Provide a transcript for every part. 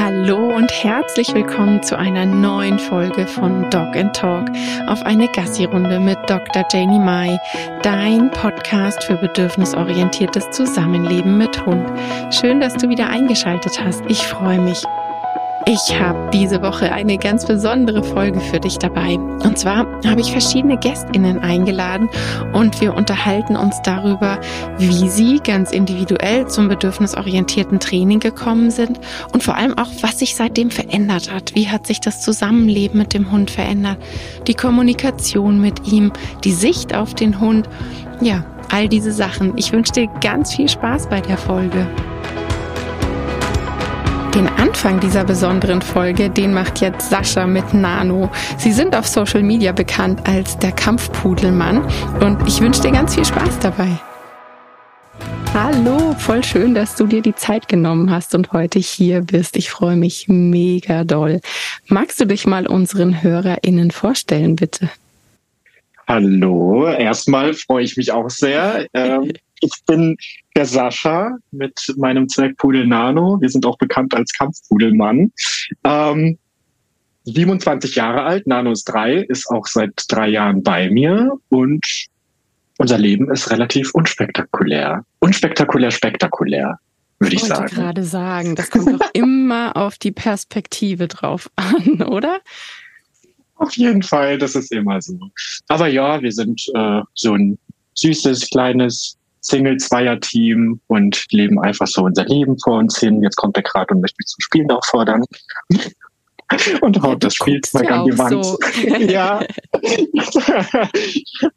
Hallo und herzlich willkommen zu einer neuen Folge von Dog and Talk auf eine Gassi-Runde mit Dr. Janie Mai, dein Podcast für bedürfnisorientiertes Zusammenleben mit Hund. Schön, dass du wieder eingeschaltet hast. Ich freue mich. Ich habe diese Woche eine ganz besondere Folge für dich dabei. Und zwar habe ich verschiedene Gästinnen eingeladen und wir unterhalten uns darüber, wie sie ganz individuell zum bedürfnisorientierten Training gekommen sind und vor allem auch, was sich seitdem verändert hat. Wie hat sich das Zusammenleben mit dem Hund verändert? Die Kommunikation mit ihm, die Sicht auf den Hund. Ja, all diese Sachen. Ich wünsche dir ganz viel Spaß bei der Folge. Den Anfang dieser besonderen Folge, den macht jetzt Sascha mit Nano. Sie sind auf Social Media bekannt als der Kampfpudelmann und ich wünsche dir ganz viel Spaß dabei. Hallo, voll schön, dass du dir die Zeit genommen hast und heute hier bist. Ich freue mich mega doll. Magst du dich mal unseren HörerInnen vorstellen, bitte? Hallo, erstmal freue ich mich auch sehr. Ähm, ich bin der Sascha mit meinem Zwergpudel Nano. Wir sind auch bekannt als Kampfpudelmann. Ähm, 27 Jahre alt, Nano ist drei, ist auch seit drei Jahren bei mir und unser Leben ist relativ unspektakulär. Unspektakulär, spektakulär, würde ich, ich sagen. Ich gerade sagen, das kommt doch immer auf die Perspektive drauf an, oder? Auf jeden Fall, das ist immer so. Aber ja, wir sind äh, so ein süßes, kleines Single-Zweier-Team und leben einfach so unser Leben vor uns hin. Jetzt kommt er gerade und möchte mich zum Spielen auffordern. und haut das Spielzeug an die Wand. So. ja.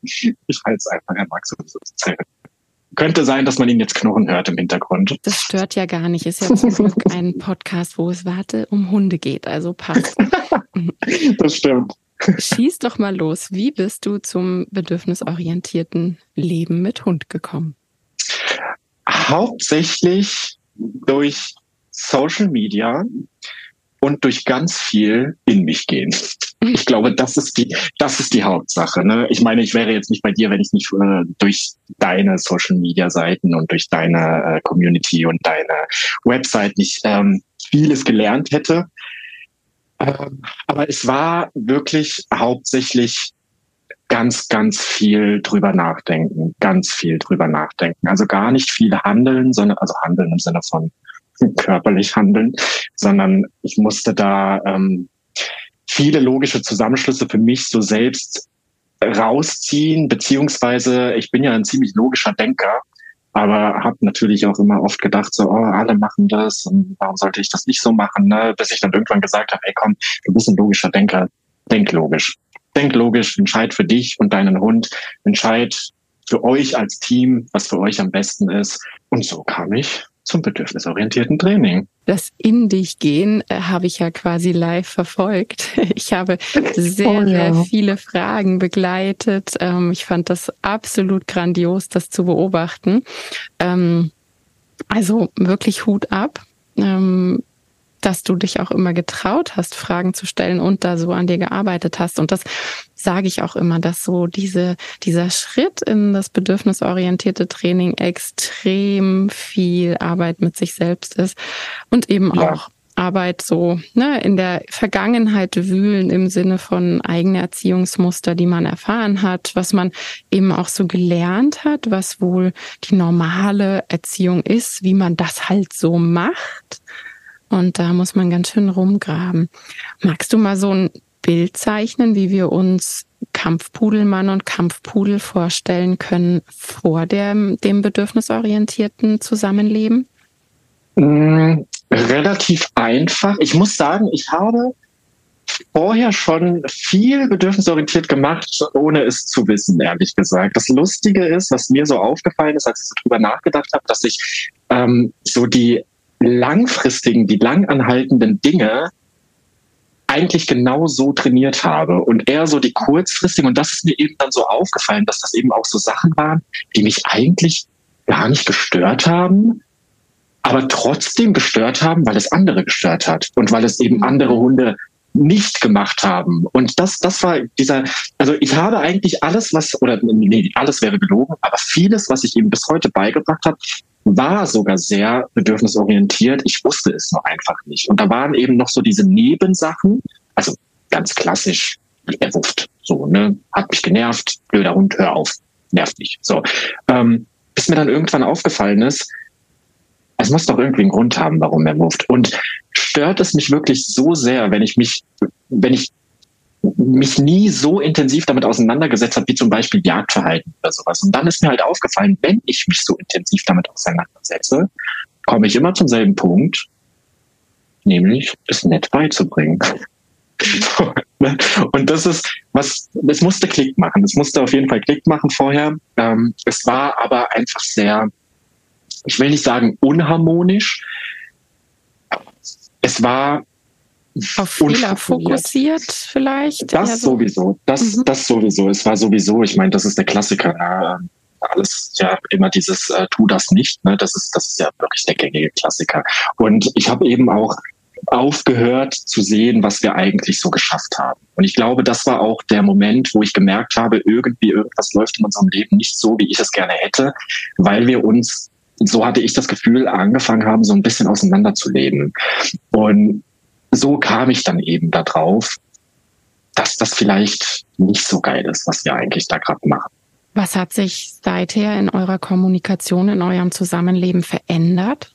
ich halte es einfach, er mag so, so könnte sein, dass man ihn jetzt knurren hört im Hintergrund. Das stört ja gar nicht. Ist ja zum Glück ein Podcast, wo es warte um Hunde geht. Also passt. das stimmt. Schieß doch mal los. Wie bist du zum bedürfnisorientierten Leben mit Hund gekommen? Hauptsächlich durch Social Media und durch ganz viel in mich gehen. Ich glaube, das ist die, das ist die Hauptsache. Ne? Ich meine, ich wäre jetzt nicht bei dir, wenn ich nicht äh, durch deine Social Media Seiten und durch deine äh, Community und deine Website nicht ähm, vieles gelernt hätte. Ähm, aber es war wirklich hauptsächlich ganz, ganz viel drüber nachdenken, ganz viel drüber nachdenken. Also gar nicht viel handeln, sondern also handeln im Sinne von körperlich handeln, sondern ich musste da ähm, viele logische Zusammenschlüsse für mich so selbst rausziehen, beziehungsweise ich bin ja ein ziemlich logischer Denker aber habe natürlich auch immer oft gedacht, so, oh, alle machen das und warum sollte ich das nicht so machen, ne? bis ich dann irgendwann gesagt habe, ey komm, du bist ein logischer Denker, denk logisch. Denk logisch, entscheid für dich und deinen Hund, entscheid für euch als Team, was für euch am besten ist. Und so kam ich zum bedürfnisorientierten Training. Das in dich gehen äh, habe ich ja quasi live verfolgt. Ich habe sehr, oh, ja. sehr viele Fragen begleitet. Ähm, ich fand das absolut grandios, das zu beobachten. Ähm, also wirklich Hut ab. Ähm, dass du dich auch immer getraut hast, Fragen zu stellen und da so an dir gearbeitet hast. Und das sage ich auch immer, dass so diese, dieser Schritt in das bedürfnisorientierte Training extrem viel Arbeit mit sich selbst ist und eben ja. auch Arbeit so ne, in der Vergangenheit wühlen im Sinne von eigene Erziehungsmuster, die man erfahren hat, was man eben auch so gelernt hat, was wohl die normale Erziehung ist, wie man das halt so macht. Und da muss man ganz schön rumgraben. Magst du mal so ein Bild zeichnen, wie wir uns Kampfpudelmann und Kampfpudel vorstellen können vor dem, dem bedürfnisorientierten Zusammenleben? Mm, relativ einfach. Ich muss sagen, ich habe vorher schon viel bedürfnisorientiert gemacht, ohne es zu wissen, ehrlich gesagt. Das Lustige ist, was mir so aufgefallen ist, als ich so drüber nachgedacht habe, dass ich ähm, so die langfristigen, die langanhaltenden Dinge eigentlich genau so trainiert habe und eher so die kurzfristigen. Und das ist mir eben dann so aufgefallen, dass das eben auch so Sachen waren, die mich eigentlich gar nicht gestört haben, aber trotzdem gestört haben, weil es andere gestört hat und weil es eben mhm. andere Hunde nicht gemacht haben. Und das, das war dieser, also ich habe eigentlich alles, was, oder nee, alles wäre gelogen, aber vieles, was ich ihm bis heute beigebracht habe, war sogar sehr bedürfnisorientiert. Ich wusste es nur einfach nicht. Und da waren eben noch so diese Nebensachen, also ganz klassisch, er wufft, so, ne, hat mich genervt, blöder Hund, hör auf, nervt mich. So, ähm, bis mir dann irgendwann aufgefallen ist, es muss doch irgendwie einen Grund haben, warum er wurft. Und stört es mich wirklich so sehr, wenn ich mich, wenn ich mich nie so intensiv damit auseinandergesetzt habe, wie zum Beispiel Jagdverhalten oder sowas. Und dann ist mir halt aufgefallen, wenn ich mich so intensiv damit auseinandersetze, komme ich immer zum selben Punkt, nämlich es nett beizubringen. Und das ist was, es musste Klick machen. Es musste auf jeden Fall Klick machen vorher. Ähm, es war aber einfach sehr, ich will nicht sagen unharmonisch. Es war auf Fehler fokussiert vielleicht? Das so. sowieso. Das, mhm. das sowieso. Es war sowieso, ich meine, das ist der Klassiker. Ne? Alles ja immer dieses äh, tu das nicht. Ne? Das ist das ist ja wirklich der gängige Klassiker. Und ich habe eben auch aufgehört zu sehen, was wir eigentlich so geschafft haben. Und ich glaube, das war auch der Moment, wo ich gemerkt habe, irgendwie irgendwas läuft in unserem Leben nicht so, wie ich es gerne hätte, weil wir uns, so hatte ich das Gefühl, angefangen haben, so ein bisschen auseinanderzuleben. Und so kam ich dann eben darauf, dass das vielleicht nicht so geil ist, was wir eigentlich da gerade machen. Was hat sich seither in eurer Kommunikation, in eurem Zusammenleben verändert?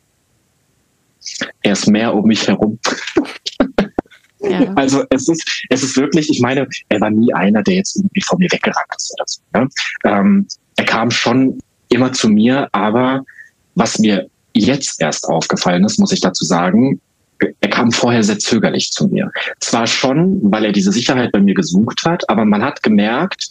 Er ist mehr um mich herum. Ja. Also es ist, es ist wirklich, ich meine, er war nie einer, der jetzt irgendwie vor mir weggerannt ist oder so. Ne? Ähm, er kam schon immer zu mir, aber was mir jetzt erst aufgefallen ist, muss ich dazu sagen, er kam vorher sehr zögerlich zu mir. Zwar schon, weil er diese Sicherheit bei mir gesucht hat, aber man hat gemerkt,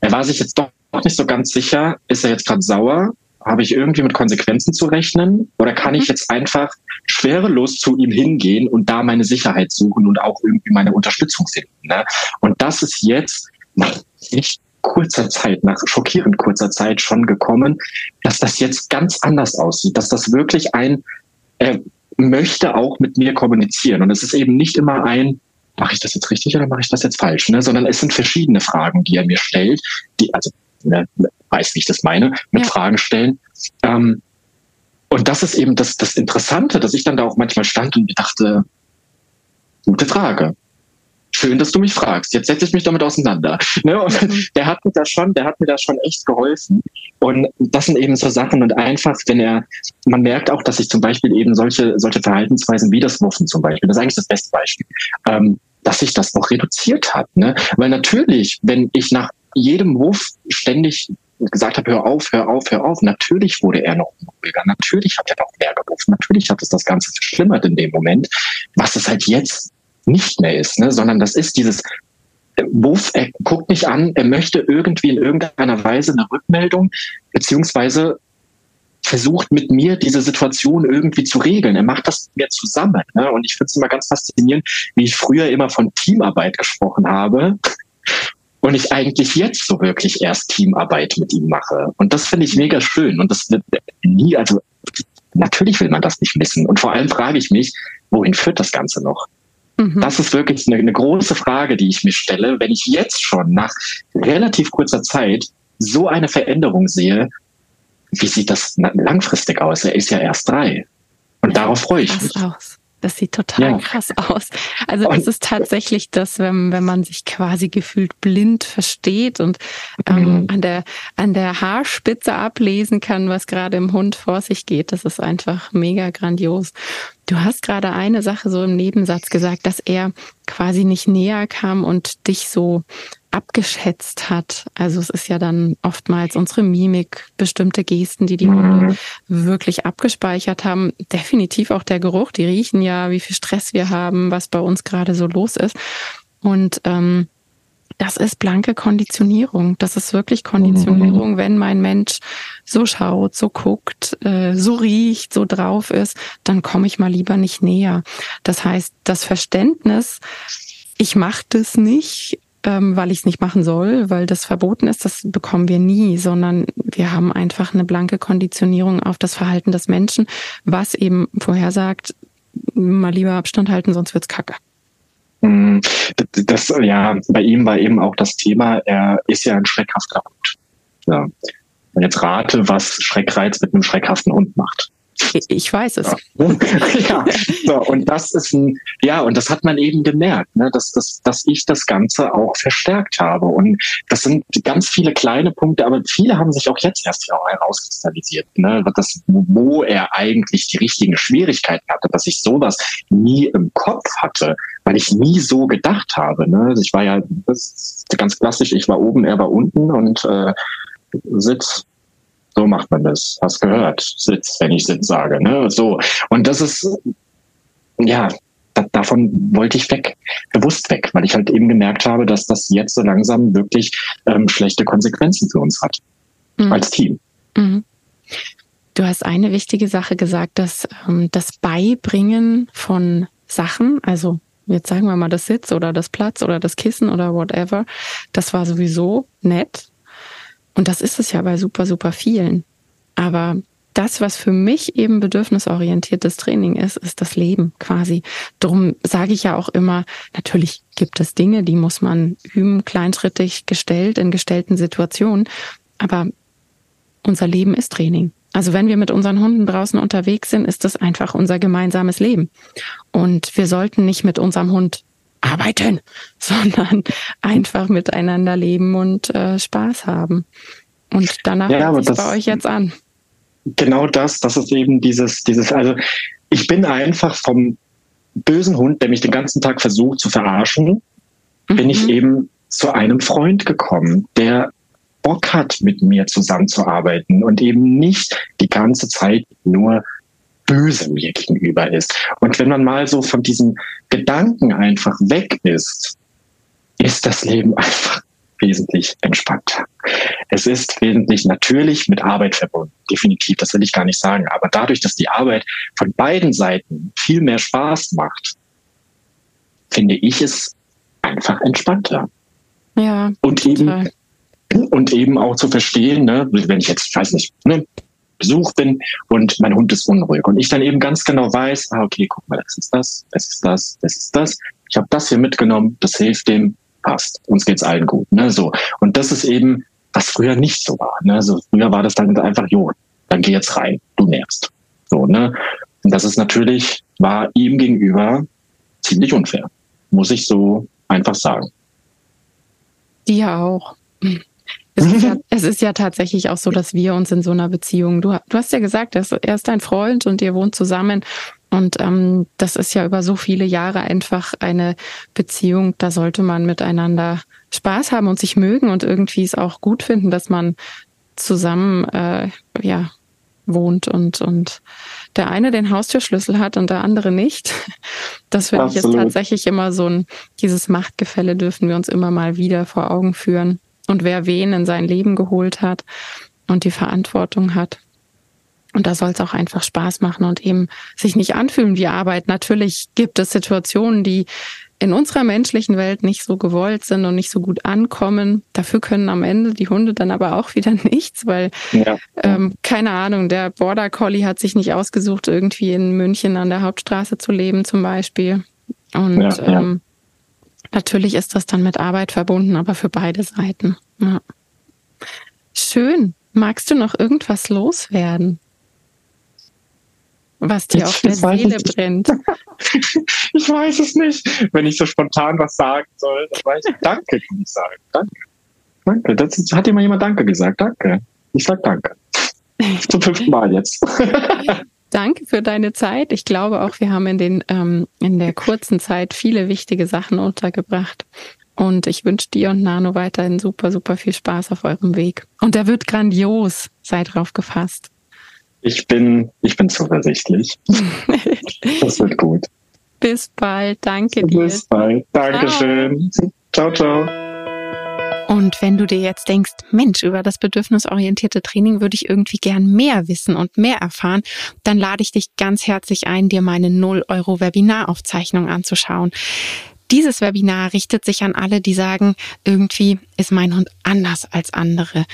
er war sich jetzt doch nicht so ganz sicher, ist er jetzt gerade sauer? Habe ich irgendwie mit Konsequenzen zu rechnen? Oder kann ich mhm. jetzt einfach schwerelos zu ihm hingehen und da meine Sicherheit suchen und auch irgendwie meine Unterstützung finden? Ne? Und das ist jetzt nach echt kurzer Zeit, nach schockierend kurzer Zeit schon gekommen, dass das jetzt ganz anders aussieht, dass das wirklich ein, äh, möchte auch mit mir kommunizieren. Und es ist eben nicht immer ein, mache ich das jetzt richtig oder mache ich das jetzt falsch, ne? sondern es sind verschiedene Fragen, die er mir stellt, die, also ne, weiß, wie ich das meine, mit ja. Fragen stellen. Ähm, und das ist eben das, das Interessante, dass ich dann da auch manchmal stand und mir dachte, gute Frage schön, dass du mich fragst. Jetzt setze ich mich damit auseinander. Ne? Und der hat mir da schon, der hat mir da schon echt geholfen. Und das sind eben so Sachen. Und einfach, wenn er, man merkt auch, dass ich zum Beispiel eben solche, solche Verhaltensweisen wie das Wuffen zum Beispiel, das ist eigentlich das beste Beispiel, ähm, dass sich das auch reduziert hat. Ne? Weil natürlich, wenn ich nach jedem Wurf ständig gesagt habe, hör auf, hör auf, hör auf. Natürlich wurde er noch unruhiger. Natürlich hat er noch mehr gerufen. Natürlich hat es das Ganze verschlimmert in dem Moment. Was es halt jetzt nicht mehr ist, ne? sondern das ist dieses Wuff, er guckt mich an, er möchte irgendwie in irgendeiner Weise eine Rückmeldung, beziehungsweise versucht mit mir diese Situation irgendwie zu regeln. Er macht das mit mir zusammen. Ne? Und ich finde es immer ganz faszinierend, wie ich früher immer von Teamarbeit gesprochen habe und ich eigentlich jetzt so wirklich erst Teamarbeit mit ihm mache. Und das finde ich mega schön. Und das wird nie, also natürlich will man das nicht missen. Und vor allem frage ich mich, wohin führt das Ganze noch? Mhm. Das ist wirklich eine, eine große Frage, die ich mir stelle, wenn ich jetzt schon nach relativ kurzer Zeit so eine Veränderung sehe, wie sieht das langfristig aus? Er ist ja erst drei. Und darauf freue ich mich. Aus. Das sieht total ja. krass aus. Also das ist tatsächlich das, wenn, wenn man sich quasi gefühlt blind versteht und ähm, mhm. an, der, an der Haarspitze ablesen kann, was gerade im Hund vor sich geht. Das ist einfach mega grandios. Du hast gerade eine Sache so im Nebensatz gesagt, dass er quasi nicht näher kam und dich so abgeschätzt hat. Also es ist ja dann oftmals unsere Mimik, bestimmte Gesten, die die Hunde mhm. wirklich abgespeichert haben. Definitiv auch der Geruch. Die riechen ja, wie viel Stress wir haben, was bei uns gerade so los ist. Und ähm, das ist blanke Konditionierung. Das ist wirklich Konditionierung, mhm. wenn mein Mensch so schaut, so guckt, äh, so riecht, so drauf ist, dann komme ich mal lieber nicht näher. Das heißt, das Verständnis, ich mache das nicht, ähm, weil ich es nicht machen soll, weil das verboten ist, das bekommen wir nie, sondern wir haben einfach eine blanke Konditionierung auf das Verhalten des Menschen, was eben vorhersagt, mal lieber Abstand halten, sonst wird's kacke. Mm, das, ja, bei ihm war eben auch das Thema, er ist ja ein schreckhafter Hund. Ja. Jetzt rate, was Schreckreiz mit einem schreckhaften Hund macht. Ich weiß es. Ja. so, und das ist ein, ja, und das hat man eben gemerkt, ne, dass, dass, dass ich das Ganze auch verstärkt habe. Und das sind ganz viele kleine Punkte, aber viele haben sich auch jetzt erst herauskristallisiert, ne, das, wo er eigentlich die richtigen Schwierigkeiten hatte, dass ich sowas nie im Kopf hatte, weil ich nie so gedacht habe. Ne. Ich war ja, das ist ganz klassisch, ich war oben, er war unten und äh, Sitz, so macht man das. Hast gehört. Sitz, wenn ich Sitz sage. Ne? So. Und das ist, ja, da, davon wollte ich weg, bewusst weg, weil ich halt eben gemerkt habe, dass das jetzt so langsam wirklich ähm, schlechte Konsequenzen für uns hat. Mhm. Als Team. Mhm. Du hast eine wichtige Sache gesagt, dass ähm, das Beibringen von Sachen, also jetzt sagen wir mal das Sitz oder das Platz oder das Kissen oder whatever, das war sowieso nett, und das ist es ja bei super, super vielen. Aber das, was für mich eben bedürfnisorientiertes Training ist, ist das Leben quasi. Drum sage ich ja auch immer, natürlich gibt es Dinge, die muss man üben, kleinschrittig gestellt, in gestellten Situationen. Aber unser Leben ist Training. Also wenn wir mit unseren Hunden draußen unterwegs sind, ist das einfach unser gemeinsames Leben. Und wir sollten nicht mit unserem Hund arbeiten, sondern einfach miteinander leben und äh, Spaß haben. Und danach ja, hört es bei euch jetzt an. Genau das, das ist eben dieses, dieses, also ich bin einfach vom bösen Hund, der mich den ganzen Tag versucht zu verarschen, mhm. bin ich mhm. eben zu einem Freund gekommen, der Bock hat, mit mir zusammenzuarbeiten und eben nicht die ganze Zeit nur böse mir gegenüber ist. Und wenn man mal so von diesem Gedanken einfach weg ist, ist das Leben einfach wesentlich entspannter. Es ist wesentlich natürlich mit Arbeit verbunden. Definitiv, das will ich gar nicht sagen. Aber dadurch, dass die Arbeit von beiden Seiten viel mehr Spaß macht, finde ich es einfach entspannter. Ja. Und eben, und eben auch zu verstehen, ne, wenn ich jetzt, ich weiß nicht, ne, Besuch bin und mein Hund ist unruhig und ich dann eben ganz genau weiß, ah, okay, guck mal, das ist das, das ist das, das ist das. Ich habe das hier mitgenommen, das hilft dem, passt. Uns geht's allen gut. Ne? So. Und das ist eben, was früher nicht so war. Ne? So, früher war das dann einfach, jo, dann geh jetzt rein, du nervst. So, ne? Und das ist natürlich, war ihm gegenüber ziemlich unfair. Muss ich so einfach sagen. Dir auch. Es ist, ja, es ist ja tatsächlich auch so, dass wir uns in so einer Beziehung, du, du hast ja gesagt, er ist dein Freund und ihr wohnt zusammen. Und ähm, das ist ja über so viele Jahre einfach eine Beziehung, da sollte man miteinander Spaß haben und sich mögen und irgendwie es auch gut finden, dass man zusammen äh, ja wohnt und und der eine den Haustürschlüssel hat und der andere nicht. Das finde ich ist tatsächlich immer so ein dieses Machtgefälle dürfen wir uns immer mal wieder vor Augen führen und wer wen in sein Leben geholt hat und die Verantwortung hat. Und da soll es auch einfach Spaß machen und eben sich nicht anfühlen wie Arbeit. Natürlich gibt es Situationen, die in unserer menschlichen Welt nicht so gewollt sind und nicht so gut ankommen. Dafür können am Ende die Hunde dann aber auch wieder nichts, weil ja. ähm, keine Ahnung, der Border Collie hat sich nicht ausgesucht, irgendwie in München an der Hauptstraße zu leben zum Beispiel. Und ja, ja. Ähm, Natürlich ist das dann mit Arbeit verbunden, aber für beide Seiten. Ja. Schön. Magst du noch irgendwas loswerden? Was dir auf der Seele brennt. ich weiß es nicht. Wenn ich so spontan was sagen soll, dann weiß ich, danke, kann ich sagen. Danke. Danke. Das ist, hat dir mal jemand Danke gesagt. Danke. Ich sag Danke. Zum fünften Mal jetzt. Danke für deine Zeit. Ich glaube auch, wir haben in, den, ähm, in der kurzen Zeit viele wichtige Sachen untergebracht. Und ich wünsche dir und Nano weiterhin super, super viel Spaß auf eurem Weg. Und der wird grandios. Sei drauf gefasst. Ich bin, ich bin zuversichtlich. das wird gut. Bis bald. Danke dir. Bis bald. Dankeschön. ciao. ciao. ciao. Und wenn du dir jetzt denkst, Mensch, über das bedürfnisorientierte Training würde ich irgendwie gern mehr wissen und mehr erfahren, dann lade ich dich ganz herzlich ein, dir meine 0 Euro Webinaraufzeichnung anzuschauen. Dieses Webinar richtet sich an alle, die sagen, irgendwie ist mein Hund anders als andere.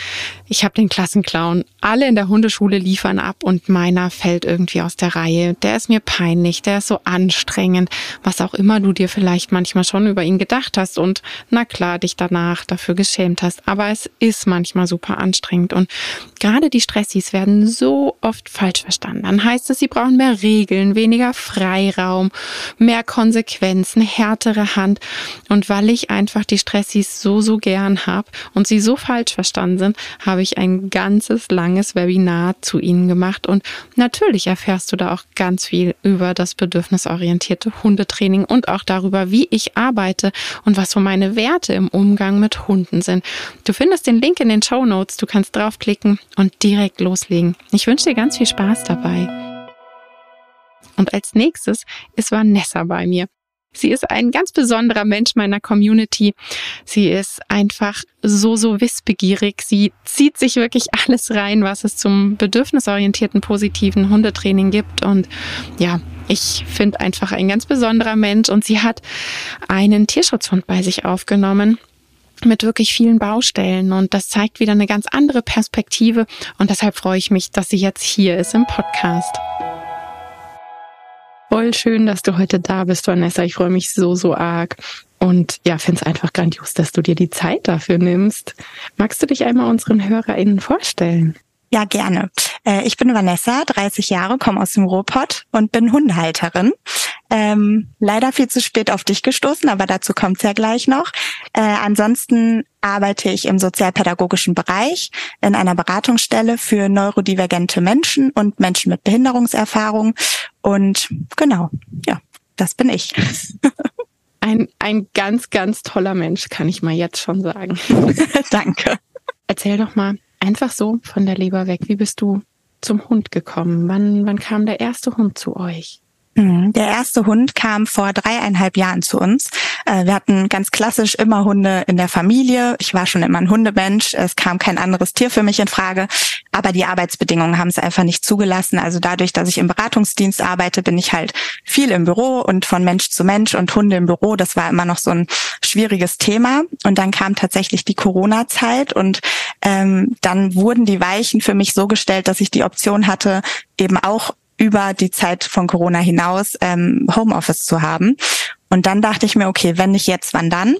Ich habe den Klassenclown. Alle in der Hundeschule liefern ab und meiner fällt irgendwie aus der Reihe. Der ist mir peinlich, der ist so anstrengend, was auch immer du dir vielleicht manchmal schon über ihn gedacht hast und na klar, dich danach dafür geschämt hast. Aber es ist manchmal super anstrengend und gerade die Stressis werden so oft falsch verstanden. Dann heißt es, sie brauchen mehr Regeln, weniger Freiraum, mehr Konsequenzen, härtere Hand. Und weil ich einfach die Stressis so, so gern habe und sie so falsch verstanden sind, habe ich ein ganzes langes Webinar zu ihnen gemacht. Und natürlich erfährst du da auch ganz viel über das bedürfnisorientierte Hundetraining und auch darüber, wie ich arbeite und was so meine Werte im Umgang mit Hunden sind. Du findest den Link in den Show Notes. Du kannst draufklicken und direkt loslegen. Ich wünsche dir ganz viel Spaß dabei. Und als nächstes ist Vanessa bei mir. Sie ist ein ganz besonderer Mensch meiner Community. Sie ist einfach so, so wissbegierig. Sie zieht sich wirklich alles rein, was es zum bedürfnisorientierten, positiven Hundetraining gibt. Und ja, ich finde einfach ein ganz besonderer Mensch. Und sie hat einen Tierschutzhund bei sich aufgenommen mit wirklich vielen Baustellen und das zeigt wieder eine ganz andere Perspektive und deshalb freue ich mich, dass sie jetzt hier ist im Podcast. Voll schön, dass du heute da bist, Vanessa. Ich freue mich so, so arg. Und ja, finde es einfach grandios, dass du dir die Zeit dafür nimmst. Magst du dich einmal unseren HörerInnen vorstellen? Ja, gerne. Äh, ich bin Vanessa, 30 Jahre, komme aus dem Ruhrpott und bin Hundehalterin. Ähm, leider viel zu spät auf dich gestoßen, aber dazu kommt's ja gleich noch. Äh, ansonsten arbeite ich im sozialpädagogischen Bereich in einer Beratungsstelle für neurodivergente Menschen und Menschen mit Behinderungserfahrung. Und genau, ja, das bin ich. Ein, ein ganz, ganz toller Mensch, kann ich mal jetzt schon sagen. Danke. Erzähl doch mal, einfach so von der Leber weg. Wie bist du zum Hund gekommen? Wann, wann kam der erste Hund zu euch? Mhm. Der erste Hund kam vor dreieinhalb Jahren zu uns. Äh, wir hatten ganz klassisch immer Hunde in der Familie. Ich war schon immer ein Hundemensch. Es kam kein anderes Tier für mich in Frage. Aber die Arbeitsbedingungen haben es einfach nicht zugelassen. Also dadurch, dass ich im Beratungsdienst arbeite, bin ich halt viel im Büro und von Mensch zu Mensch und Hunde im Büro. Das war immer noch so ein schwieriges Thema. Und dann kam tatsächlich die Corona-Zeit und ähm, dann wurden die Weichen für mich so gestellt, dass ich die Option hatte, eben auch über die Zeit von Corona hinaus ähm, Homeoffice zu haben. Und dann dachte ich mir, okay, wenn nicht jetzt, wann dann?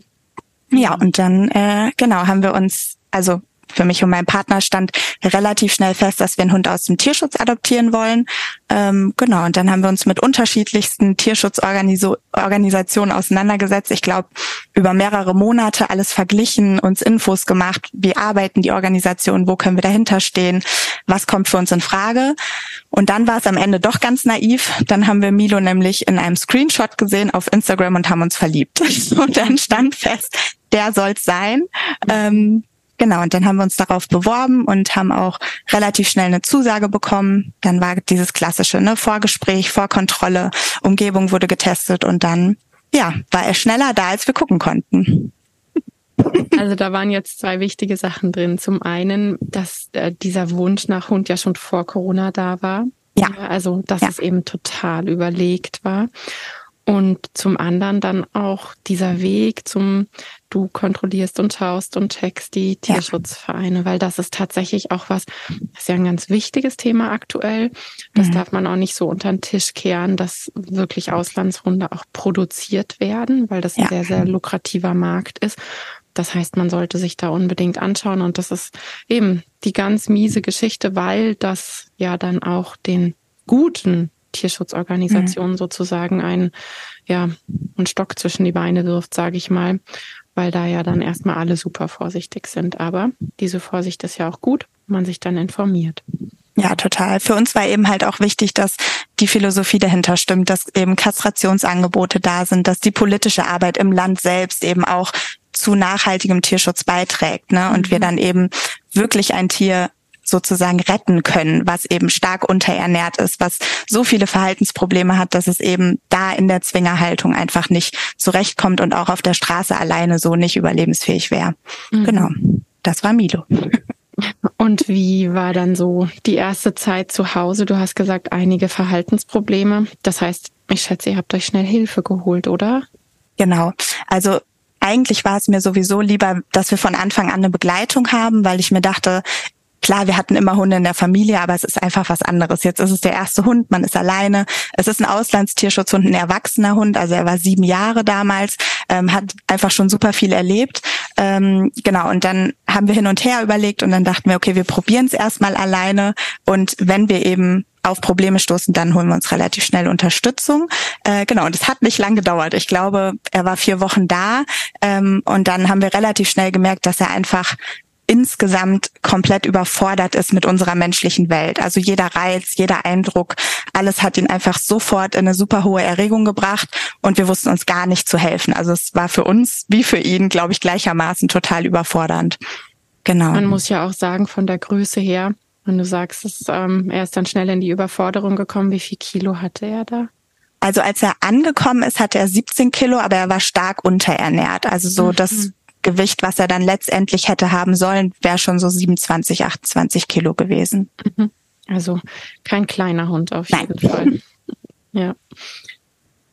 Ja, und dann äh, genau haben wir uns, also für mich und meinen Partner stand relativ schnell fest, dass wir einen Hund aus dem Tierschutz adoptieren wollen. Ähm, genau, und dann haben wir uns mit unterschiedlichsten Tierschutzorganisationen auseinandergesetzt. Ich glaube, über mehrere Monate alles verglichen, uns Infos gemacht, wie arbeiten die Organisationen, wo können wir dahinter stehen, was kommt für uns in Frage. Und dann war es am Ende doch ganz naiv. Dann haben wir Milo nämlich in einem Screenshot gesehen auf Instagram und haben uns verliebt. Und dann stand fest, der soll's sein. Ähm, Genau, und dann haben wir uns darauf beworben und haben auch relativ schnell eine Zusage bekommen. Dann war dieses klassische ne, Vorgespräch, Vorkontrolle, Umgebung wurde getestet und dann ja, war er schneller da, als wir gucken konnten. Also da waren jetzt zwei wichtige Sachen drin. Zum einen, dass äh, dieser Wunsch nach Hund ja schon vor Corona da war. Ja. Also, dass ja. es eben total überlegt war. Und zum anderen dann auch dieser Weg zum, du kontrollierst und schaust und checkst die Tierschutzvereine, ja. weil das ist tatsächlich auch was, das ist ja ein ganz wichtiges Thema aktuell. Das mhm. darf man auch nicht so unter den Tisch kehren, dass wirklich Auslandshunde auch produziert werden, weil das ja. ein sehr, sehr lukrativer Markt ist. Das heißt, man sollte sich da unbedingt anschauen und das ist eben die ganz miese Geschichte, weil das ja dann auch den guten Tierschutzorganisation mhm. sozusagen einen, ja, einen Stock zwischen die Beine wirft, sage ich mal, weil da ja dann erstmal alle super vorsichtig sind. Aber diese Vorsicht ist ja auch gut, man sich dann informiert. Ja, total. Für uns war eben halt auch wichtig, dass die Philosophie dahinter stimmt, dass eben Kastrationsangebote da sind, dass die politische Arbeit im Land selbst eben auch zu nachhaltigem Tierschutz beiträgt, ne? Und mhm. wir dann eben wirklich ein Tier sozusagen retten können, was eben stark unterernährt ist, was so viele Verhaltensprobleme hat, dass es eben da in der Zwingerhaltung einfach nicht zurechtkommt und auch auf der Straße alleine so nicht überlebensfähig wäre. Mhm. Genau, das war Milo. Und wie war dann so die erste Zeit zu Hause? Du hast gesagt, einige Verhaltensprobleme. Das heißt, ich schätze, ihr habt euch schnell Hilfe geholt, oder? Genau. Also eigentlich war es mir sowieso lieber, dass wir von Anfang an eine Begleitung haben, weil ich mir dachte, Klar, wir hatten immer Hunde in der Familie, aber es ist einfach was anderes. Jetzt ist es der erste Hund, man ist alleine. Es ist ein Auslandstierschutzhund, ein erwachsener Hund, also er war sieben Jahre damals, ähm, hat einfach schon super viel erlebt. Ähm, genau, und dann haben wir hin und her überlegt und dann dachten wir, okay, wir probieren es erstmal alleine und wenn wir eben auf Probleme stoßen, dann holen wir uns relativ schnell Unterstützung. Äh, genau, und es hat nicht lang gedauert. Ich glaube, er war vier Wochen da ähm, und dann haben wir relativ schnell gemerkt, dass er einfach insgesamt komplett überfordert ist mit unserer menschlichen Welt. Also jeder Reiz, jeder Eindruck, alles hat ihn einfach sofort in eine super hohe Erregung gebracht und wir wussten uns gar nicht zu helfen. Also es war für uns wie für ihn, glaube ich, gleichermaßen total überfordernd. Genau. Man muss ja auch sagen, von der Größe her, wenn du sagst, dass, ähm, er ist dann schnell in die Überforderung gekommen, wie viel Kilo hatte er da? Also als er angekommen ist, hatte er 17 Kilo, aber er war stark unterernährt. Also so, mhm. dass Gewicht, was er dann letztendlich hätte haben sollen, wäre schon so 27, 28 Kilo gewesen. Mhm. Also kein kleiner Hund auf jeden Nein. Fall. Ja.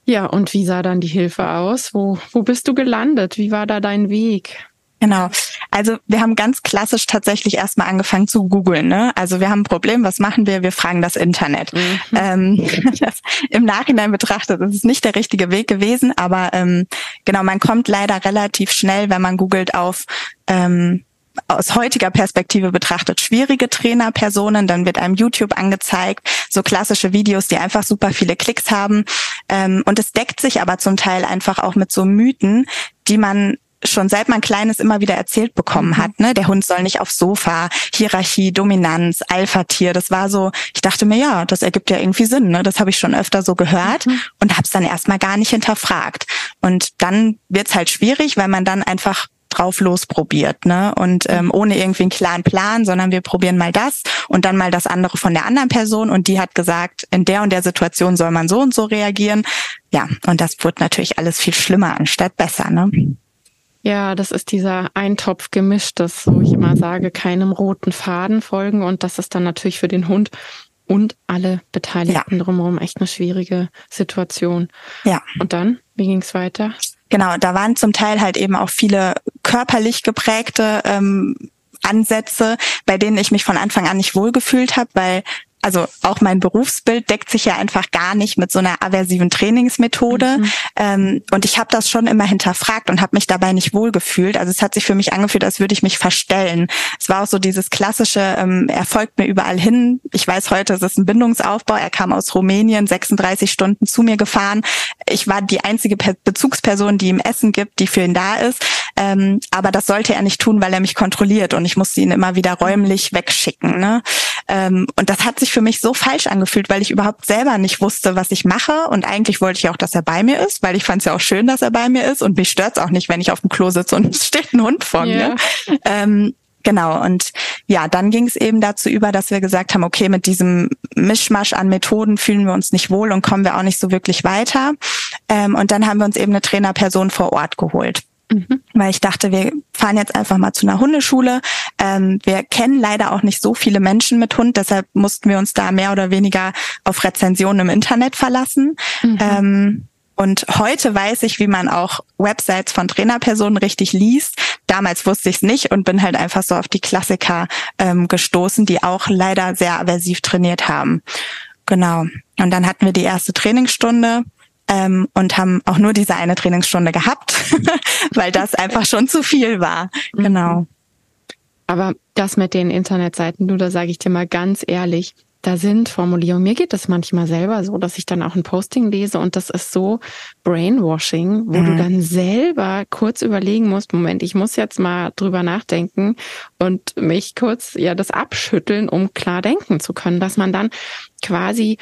Ja, und wie sah dann die Hilfe aus? Wo, wo bist du gelandet? Wie war da dein Weg? Genau. Also wir haben ganz klassisch tatsächlich erstmal angefangen zu googeln. Ne? Also wir haben ein Problem, was machen wir? Wir fragen das Internet. Mhm. Ähm, das, Im Nachhinein betrachtet das ist nicht der richtige Weg gewesen, aber ähm, genau, man kommt leider relativ schnell, wenn man googelt, auf ähm, aus heutiger Perspektive betrachtet schwierige Trainerpersonen, dann wird einem YouTube angezeigt, so klassische Videos, die einfach super viele Klicks haben. Ähm, und es deckt sich aber zum Teil einfach auch mit so Mythen, die man schon seit man klein ist immer wieder erzählt bekommen mhm. hat. Ne? Der Hund soll nicht aufs Sofa, Hierarchie, Dominanz, Alpha-Tier. Das war so, ich dachte mir, ja, das ergibt ja irgendwie Sinn. Ne? Das habe ich schon öfter so gehört mhm. und habe es dann erstmal gar nicht hinterfragt. Und dann wird's halt schwierig, weil man dann einfach drauf losprobiert, ne? Und ähm, mhm. ohne irgendwie einen klaren Plan, sondern wir probieren mal das und dann mal das andere von der anderen Person und die hat gesagt, in der und der Situation soll man so und so reagieren. Ja, und das wird natürlich alles viel schlimmer anstatt besser, ne? Ja, das ist dieser Eintopf gemischtes, wo ich immer sage, keinem roten Faden folgen. Und das ist dann natürlich für den Hund und alle Beteiligten ja. drumherum echt eine schwierige Situation. Ja. Und dann, wie ging's weiter? Genau, da waren zum Teil halt eben auch viele körperlich geprägte ähm, Ansätze, bei denen ich mich von Anfang an nicht wohlgefühlt habe, weil also auch mein Berufsbild deckt sich ja einfach gar nicht mit so einer aversiven Trainingsmethode. Mhm. Ähm, und ich habe das schon immer hinterfragt und habe mich dabei nicht wohlgefühlt. Also es hat sich für mich angefühlt, als würde ich mich verstellen. Es war auch so dieses klassische, ähm, er folgt mir überall hin. Ich weiß heute, es ist ein Bindungsaufbau. Er kam aus Rumänien, 36 Stunden zu mir gefahren. Ich war die einzige Bezugsperson, die ihm Essen gibt, die für ihn da ist. Ähm, aber das sollte er nicht tun, weil er mich kontrolliert und ich musste ihn immer wieder räumlich wegschicken. Ne? Ähm, und das hat sich für mich so falsch angefühlt, weil ich überhaupt selber nicht wusste, was ich mache. Und eigentlich wollte ich auch, dass er bei mir ist, weil ich fand es ja auch schön, dass er bei mir ist. Und mich stört es auch nicht, wenn ich auf dem Klo sitze und es steht ein Hund vor yeah. mir. Ähm, Genau, und ja, dann ging es eben dazu über, dass wir gesagt haben, okay, mit diesem Mischmasch an Methoden fühlen wir uns nicht wohl und kommen wir auch nicht so wirklich weiter. Ähm, und dann haben wir uns eben eine Trainerperson vor Ort geholt. Mhm. Weil ich dachte, wir fahren jetzt einfach mal zu einer Hundeschule. Ähm, wir kennen leider auch nicht so viele Menschen mit Hund, deshalb mussten wir uns da mehr oder weniger auf Rezensionen im Internet verlassen. Mhm. Ähm, und heute weiß ich, wie man auch Websites von Trainerpersonen richtig liest. Damals wusste ich es nicht und bin halt einfach so auf die Klassiker ähm, gestoßen, die auch leider sehr aversiv trainiert haben. Genau. Und dann hatten wir die erste Trainingsstunde ähm, und haben auch nur diese eine Trainingsstunde gehabt, weil das einfach schon zu viel war. Mhm. Genau. Aber das mit den Internetseiten, du, da sage ich dir mal ganz ehrlich, da sind Formulierungen. Mir geht das manchmal selber so, dass ich dann auch ein Posting lese und das ist so Brainwashing, wo mhm. du dann selber kurz überlegen musst, Moment, ich muss jetzt mal drüber nachdenken und mich kurz ja das abschütteln, um klar denken zu können, dass man dann quasi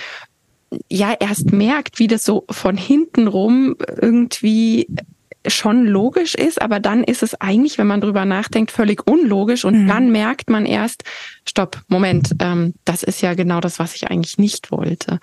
ja erst merkt, wie das so von hinten rum irgendwie schon logisch ist, aber dann ist es eigentlich, wenn man drüber nachdenkt, völlig unlogisch und mhm. dann merkt man erst, stopp, Moment, ähm, das ist ja genau das, was ich eigentlich nicht wollte.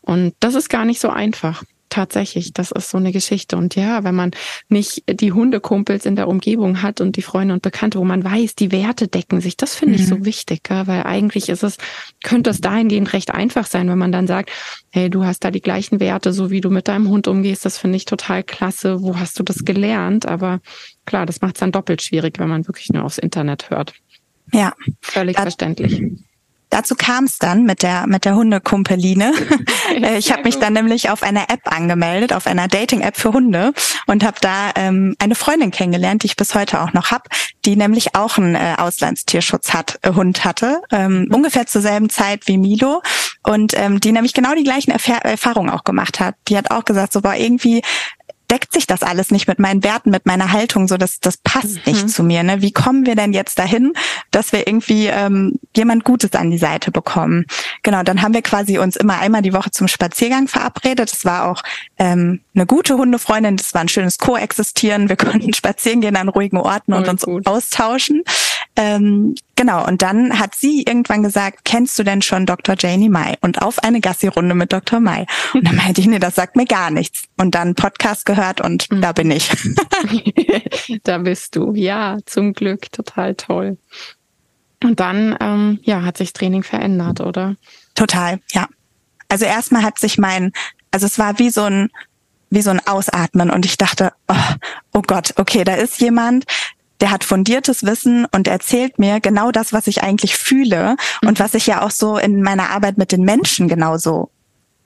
Und das ist gar nicht so einfach tatsächlich, das ist so eine Geschichte. Und ja, wenn man nicht die Hundekumpels in der Umgebung hat und die Freunde und Bekannte, wo man weiß, die Werte decken sich, das finde mhm. ich so mhm. wichtig, ja, weil eigentlich ist es, könnte es dahingehend recht einfach sein, wenn man dann sagt, hey, du hast da die gleichen Werte, so wie du mit deinem Hund umgehst, das finde ich total klasse. Wo hast du das gelernt? Aber klar, das macht es dann doppelt schwierig, wenn man wirklich nur aufs Internet hört. Ja. Völlig verständlich. Dazu kam es dann mit der mit der Hundekumpeline. Äh, ich habe mich dann nämlich auf einer App angemeldet, auf einer Dating-App für Hunde und habe da ähm, eine Freundin kennengelernt, die ich bis heute auch noch hab, die nämlich auch einen äh, Auslandstierschutz hat, äh, Hund hatte, ähm, mhm. ungefähr zur selben Zeit wie Milo und ähm, die nämlich genau die gleichen Erfahr Erfahrungen auch gemacht hat. Die hat auch gesagt, so war irgendwie deckt sich das alles nicht mit meinen Werten, mit meiner Haltung, so das, das passt mhm. nicht zu mir. Ne? Wie kommen wir denn jetzt dahin, dass wir irgendwie ähm, jemand Gutes an die Seite bekommen? Genau, dann haben wir quasi uns immer einmal die Woche zum Spaziergang verabredet. Das war auch ähm, eine gute Hundefreundin, das war ein schönes Koexistieren. Wir konnten spazieren gehen an ruhigen Orten und uns gut. austauschen. Ähm, genau, und dann hat sie irgendwann gesagt, kennst du denn schon Dr. Janie Mai? Und auf eine Gassi-Runde mit Dr. Mai. Und dann meinte ich, nee, das sagt mir gar nichts. Und dann Podcast gehört und mhm. da bin ich. da bist du, ja, zum Glück, total toll. Und dann, ähm, ja, hat sich Training verändert, oder? Total, ja. Also erstmal hat sich mein, also es war wie so ein, wie so ein Ausatmen und ich dachte, oh, oh Gott, okay, da ist jemand, der hat fundiertes Wissen und erzählt mir genau das, was ich eigentlich fühle mhm. und was ich ja auch so in meiner Arbeit mit den Menschen genauso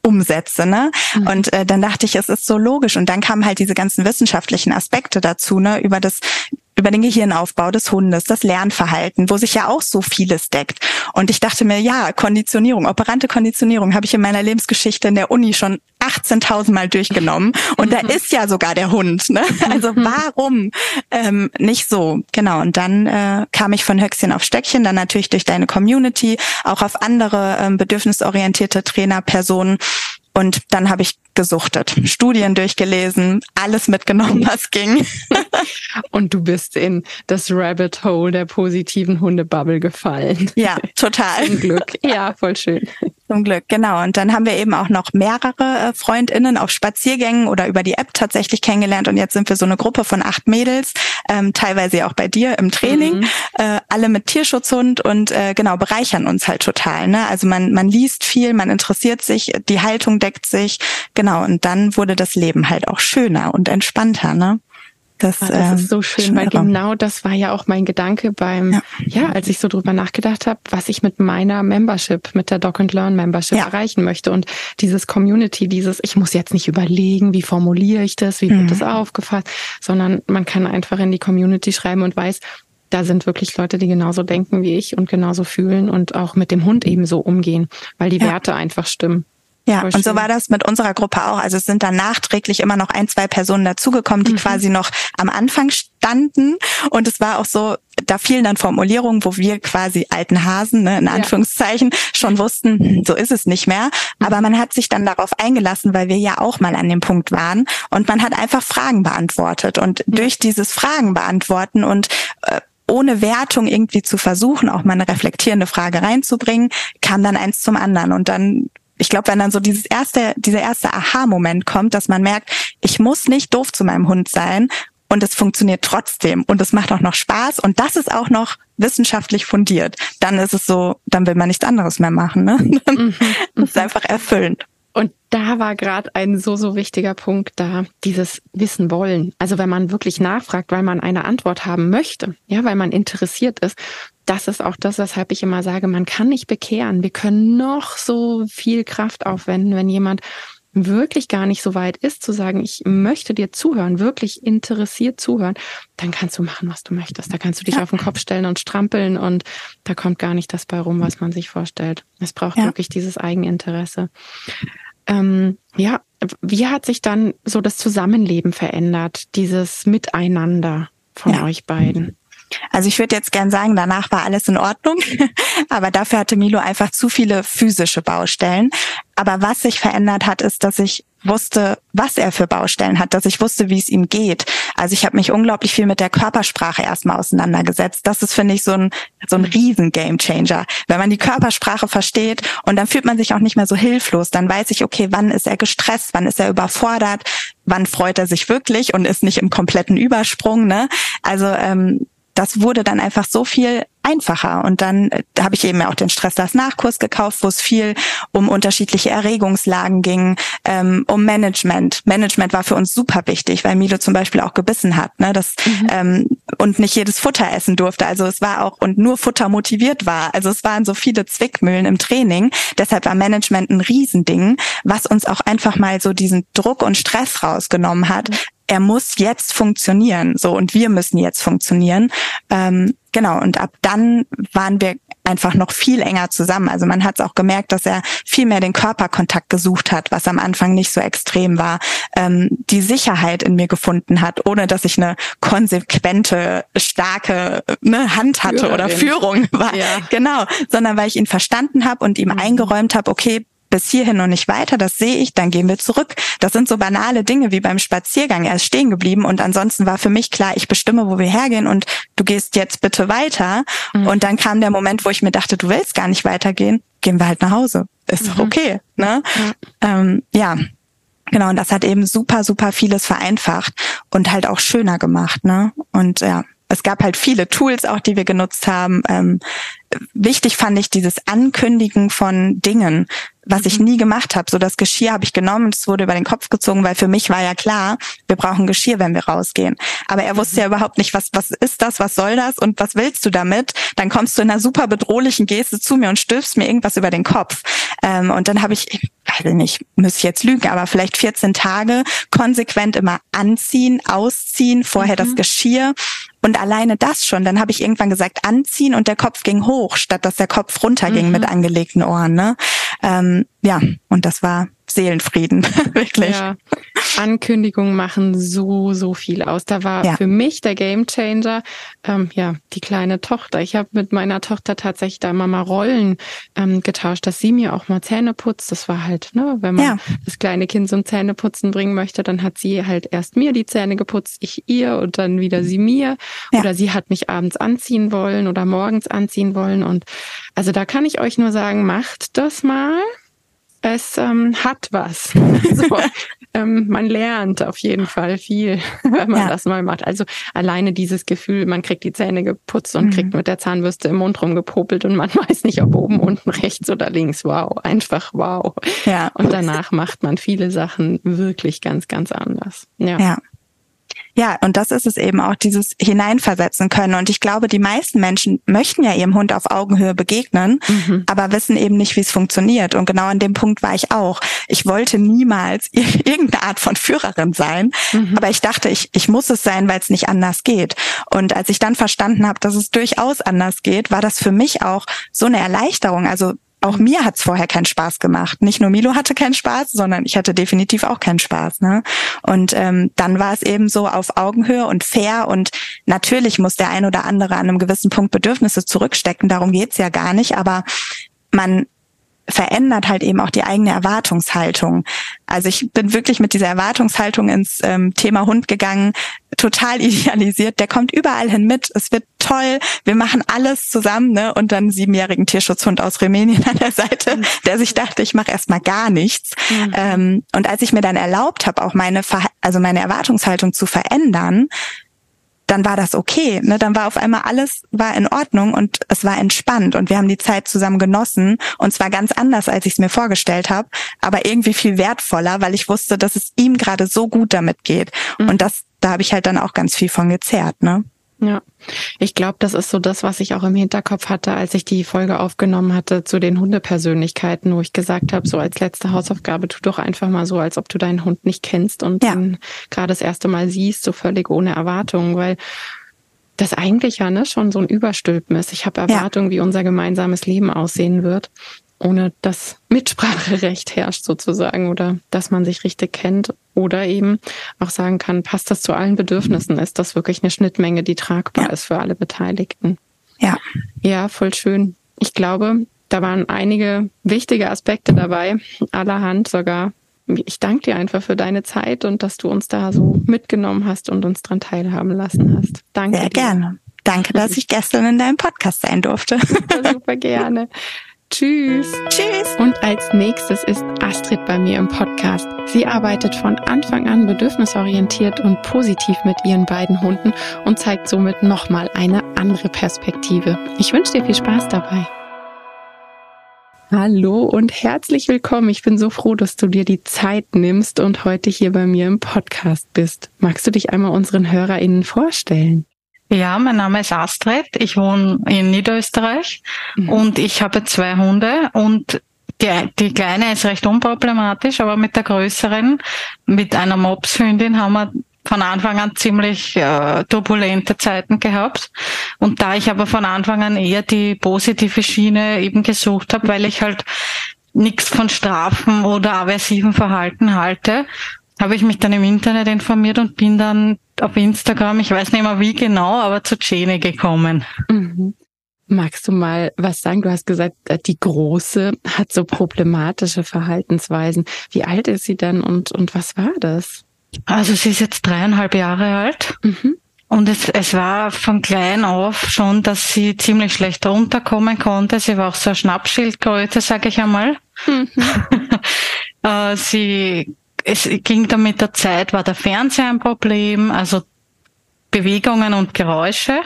umsetze. Ne? Mhm. Und äh, dann dachte ich, es ist so logisch. Und dann kamen halt diese ganzen wissenschaftlichen Aspekte dazu, ne, über das über den Gehirnaufbau des Hundes, das Lernverhalten, wo sich ja auch so vieles deckt. Und ich dachte mir, ja, Konditionierung, operante Konditionierung habe ich in meiner Lebensgeschichte in der Uni schon 18.000 Mal durchgenommen. Und da mhm. ist ja sogar der Hund. Ne? Also mhm. warum ähm, nicht so? Genau. Und dann äh, kam ich von Höchstchen auf Stöckchen, dann natürlich durch deine Community, auch auf andere ähm, bedürfnisorientierte Trainerpersonen. Und dann habe ich gesuchtet, Studien durchgelesen, alles mitgenommen, was ging. Und du bist in das Rabbit Hole der positiven Hundebubble gefallen. Ja, total. Zum Glück. Ja, voll schön. Zum Glück, genau. Und dann haben wir eben auch noch mehrere äh, FreundInnen auf Spaziergängen oder über die App tatsächlich kennengelernt. Und jetzt sind wir so eine Gruppe von acht Mädels, ähm, teilweise auch bei dir im Training, mhm. äh, alle mit Tierschutzhund und äh, genau, bereichern uns halt total. Ne? Also man, man liest viel, man interessiert sich, die Haltung deckt sich, genau. Und dann wurde das Leben halt auch schöner und entspannter. Ne? Das, ah, das ist ähm, so schön, weil genau das war ja auch mein Gedanke beim, ja, ja als ich so drüber nachgedacht habe, was ich mit meiner Membership, mit der Doc and Learn Membership ja. erreichen möchte. Und dieses Community, dieses, ich muss jetzt nicht überlegen, wie formuliere ich das, wie wird mhm. das aufgefasst, sondern man kann einfach in die Community schreiben und weiß, da sind wirklich Leute, die genauso denken wie ich und genauso fühlen und auch mit dem Hund ebenso umgehen, weil die ja. Werte einfach stimmen. Ja, und so war das mit unserer Gruppe auch. Also es sind dann nachträglich immer noch ein, zwei Personen dazugekommen, die mhm. quasi noch am Anfang standen. Und es war auch so, da fielen dann Formulierungen, wo wir quasi alten Hasen, ne, in Anführungszeichen, ja. schon wussten, hm, so ist es nicht mehr. Mhm. Aber man hat sich dann darauf eingelassen, weil wir ja auch mal an dem Punkt waren. Und man hat einfach Fragen beantwortet. Und mhm. durch dieses Fragen beantworten und äh, ohne Wertung irgendwie zu versuchen, auch mal eine reflektierende Frage reinzubringen, kam dann eins zum anderen. Und dann ich glaube, wenn dann so dieses erste, dieser erste Aha-Moment kommt, dass man merkt, ich muss nicht doof zu meinem Hund sein und es funktioniert trotzdem und es macht auch noch Spaß und das ist auch noch wissenschaftlich fundiert, dann ist es so, dann will man nichts anderes mehr machen. Ne? Dann mhm. ist einfach erfüllend. Und da war gerade ein so, so wichtiger Punkt da, dieses Wissen wollen. Also wenn man wirklich nachfragt, weil man eine Antwort haben möchte, ja, weil man interessiert ist, das ist auch das, weshalb ich immer sage, man kann nicht bekehren. Wir können noch so viel Kraft aufwenden, wenn jemand wirklich gar nicht so weit ist, zu sagen, ich möchte dir zuhören, wirklich interessiert zuhören, dann kannst du machen, was du möchtest. Da kannst du dich ja. auf den Kopf stellen und strampeln und da kommt gar nicht das bei rum, was man sich vorstellt. Es braucht ja. wirklich dieses Eigeninteresse. Ähm, ja, wie hat sich dann so das Zusammenleben verändert, dieses Miteinander von ja. euch beiden? Also ich würde jetzt gern sagen, danach war alles in Ordnung, aber dafür hatte Milo einfach zu viele physische Baustellen. Aber was sich verändert hat, ist, dass ich wusste, was er für Baustellen hat, dass ich wusste, wie es ihm geht. Also ich habe mich unglaublich viel mit der Körpersprache erstmal auseinandergesetzt. Das ist, finde ich, so ein, so ein riesen Gamechanger. Wenn man die Körpersprache versteht und dann fühlt man sich auch nicht mehr so hilflos, dann weiß ich, okay, wann ist er gestresst, wann ist er überfordert, wann freut er sich wirklich und ist nicht im kompletten Übersprung. Ne? Also ähm, das wurde dann einfach so viel einfacher. Und dann äh, habe ich eben auch den Stress das Nachkurs gekauft, wo es viel um unterschiedliche Erregungslagen ging, ähm, um Management. Management war für uns super wichtig, weil Milo zum Beispiel auch gebissen hat, ne, das mhm. ähm, und nicht jedes Futter essen durfte. Also es war auch und nur Futter motiviert war. Also es waren so viele Zwickmühlen im Training. Deshalb war Management ein Riesending, was uns auch einfach mal so diesen Druck und Stress rausgenommen hat, mhm er muss jetzt funktionieren, so und wir müssen jetzt funktionieren. Ähm, genau, und ab dann waren wir einfach noch viel enger zusammen. Also man hat es auch gemerkt, dass er viel mehr den Körperkontakt gesucht hat, was am Anfang nicht so extrem war. Ähm, die Sicherheit in mir gefunden hat, ohne dass ich eine konsequente, starke ne, Hand hatte Führerin. oder Führung war. Ja. Genau, sondern weil ich ihn verstanden habe und ihm mhm. eingeräumt habe, okay, bis hierhin und nicht weiter, das sehe ich, dann gehen wir zurück. Das sind so banale Dinge wie beim Spaziergang. Er ist stehen geblieben und ansonsten war für mich klar, ich bestimme, wo wir hergehen und du gehst jetzt bitte weiter. Mhm. Und dann kam der Moment, wo ich mir dachte, du willst gar nicht weitergehen, gehen wir halt nach Hause. Ist doch mhm. okay. Ne? Mhm. Ähm, ja. Genau, und das hat eben super, super vieles vereinfacht und halt auch schöner gemacht, ne? Und ja, es gab halt viele Tools auch, die wir genutzt haben. Ähm, wichtig fand ich dieses Ankündigen von Dingen, was ich mhm. nie gemacht habe. So das Geschirr habe ich genommen, es wurde über den Kopf gezogen, weil für mich war ja klar, wir brauchen Geschirr, wenn wir rausgehen. Aber er wusste ja mhm. überhaupt nicht, was was ist das, was soll das und was willst du damit? Dann kommst du in einer super bedrohlichen Geste zu mir und stülpst mir irgendwas über den Kopf. Ähm, und dann habe ich, ich weiß nicht, muss ich jetzt lügen, aber vielleicht 14 Tage konsequent immer anziehen, ausziehen, vorher mhm. das Geschirr und alleine das schon, dann habe ich irgendwann gesagt, anziehen und der Kopf ging hoch, statt dass der Kopf runterging mhm. mit angelegten Ohren. Ne? Ähm, ja, und das war Seelenfrieden, wirklich. Ja. Ankündigungen machen so, so viel aus. Da war ja. für mich der Gamechanger, ähm, ja, die kleine Tochter. Ich habe mit meiner Tochter tatsächlich da immer mal Rollen ähm, getauscht, dass sie mir auch mal Zähne putzt. Das war halt, ne, wenn man ja. das kleine Kind zum Zähneputzen bringen möchte, dann hat sie halt erst mir die Zähne geputzt, ich ihr und dann wieder sie mir. Ja. Oder sie hat mich abends anziehen wollen oder morgens anziehen wollen. Und also da kann ich euch nur sagen, macht das mal es ähm, hat was. so, ähm, man lernt auf jeden Fall viel, wenn man ja. das mal macht. Also alleine dieses Gefühl, man kriegt die Zähne geputzt und mhm. kriegt mit der Zahnbürste im Mund rumgepopelt und man weiß nicht, ob oben, unten, rechts oder links. Wow, einfach wow. Ja. Und danach macht man viele Sachen wirklich ganz, ganz anders. Ja. ja. Ja, und das ist es eben auch, dieses Hineinversetzen können. Und ich glaube, die meisten Menschen möchten ja ihrem Hund auf Augenhöhe begegnen, mhm. aber wissen eben nicht, wie es funktioniert. Und genau an dem Punkt war ich auch. Ich wollte niemals irgendeine Art von Führerin sein, mhm. aber ich dachte, ich, ich muss es sein, weil es nicht anders geht. Und als ich dann verstanden habe, dass es durchaus anders geht, war das für mich auch so eine Erleichterung. Also auch mir hat's vorher keinen Spaß gemacht. Nicht nur Milo hatte keinen Spaß, sondern ich hatte definitiv auch keinen Spaß. Ne? Und ähm, dann war es eben so auf Augenhöhe und fair und natürlich muss der ein oder andere an einem gewissen Punkt Bedürfnisse zurückstecken. Darum geht's ja gar nicht. Aber man verändert halt eben auch die eigene Erwartungshaltung. Also ich bin wirklich mit dieser Erwartungshaltung ins ähm, Thema Hund gegangen, total idealisiert. Der kommt überall hin mit. Es wird toll. Wir machen alles zusammen, ne? Und dann siebenjährigen Tierschutzhund aus Rumänien an der Seite, mhm. der sich dachte, ich mache erstmal gar nichts. Mhm. Ähm, und als ich mir dann erlaubt habe, auch meine, Ver also meine Erwartungshaltung zu verändern, dann war das okay. Ne? Dann war auf einmal alles war in Ordnung und es war entspannt und wir haben die Zeit zusammen genossen und zwar ganz anders, als ich es mir vorgestellt habe, aber irgendwie viel wertvoller, weil ich wusste, dass es ihm gerade so gut damit geht. Mhm. Und das, da habe ich halt dann auch ganz viel von gezerrt. Ne? Ja, ich glaube, das ist so das, was ich auch im Hinterkopf hatte, als ich die Folge aufgenommen hatte zu den Hundepersönlichkeiten, wo ich gesagt habe, so als letzte Hausaufgabe, tu doch einfach mal so, als ob du deinen Hund nicht kennst und ja. ihn gerade das erste Mal siehst, so völlig ohne Erwartungen, weil das eigentlich ja ne, schon so ein Überstülpen ist. Ich habe Erwartungen, ja. wie unser gemeinsames Leben aussehen wird. Ohne dass Mitspracherecht herrscht sozusagen oder dass man sich richtig kennt oder eben auch sagen kann, passt das zu allen Bedürfnissen? Ist das wirklich eine Schnittmenge, die tragbar ja. ist für alle Beteiligten? Ja. Ja, voll schön. Ich glaube, da waren einige wichtige Aspekte dabei, allerhand sogar. Ich danke dir einfach für deine Zeit und dass du uns da so mitgenommen hast und uns dran teilhaben lassen hast. Danke. Sehr dir. gerne. Danke, dass ich gestern in deinem Podcast sein durfte. Super, super gerne. Tschüss. Tschüss. Und als nächstes ist Astrid bei mir im Podcast. Sie arbeitet von Anfang an bedürfnisorientiert und positiv mit ihren beiden Hunden und zeigt somit nochmal eine andere Perspektive. Ich wünsche dir viel Spaß dabei. Hallo und herzlich willkommen. Ich bin so froh, dass du dir die Zeit nimmst und heute hier bei mir im Podcast bist. Magst du dich einmal unseren HörerInnen vorstellen? Ja, mein Name ist Astrid. Ich wohne in Niederösterreich mhm. und ich habe zwei Hunde und die, die kleine ist recht unproblematisch, aber mit der größeren, mit einer Mopshündin haben wir von Anfang an ziemlich äh, turbulente Zeiten gehabt. Und da ich aber von Anfang an eher die positive Schiene eben gesucht habe, weil ich halt nichts von Strafen oder aversiven Verhalten halte, habe ich mich dann im Internet informiert und bin dann auf Instagram, ich weiß nicht mehr wie genau, aber zu Jenny gekommen. Mhm. Magst du mal was sagen? Du hast gesagt, äh, die Große hat so problematische Verhaltensweisen. Wie alt ist sie denn und, und was war das? Also sie ist jetzt dreieinhalb Jahre alt. Mhm. Und es, es war von klein auf schon, dass sie ziemlich schlecht runterkommen konnte. Sie war auch so eine Schnappschildkröte, sage ich einmal. Mhm. Äh, sie es ging dann mit der Zeit, war der Fernseher ein Problem, also Bewegungen und Geräusche.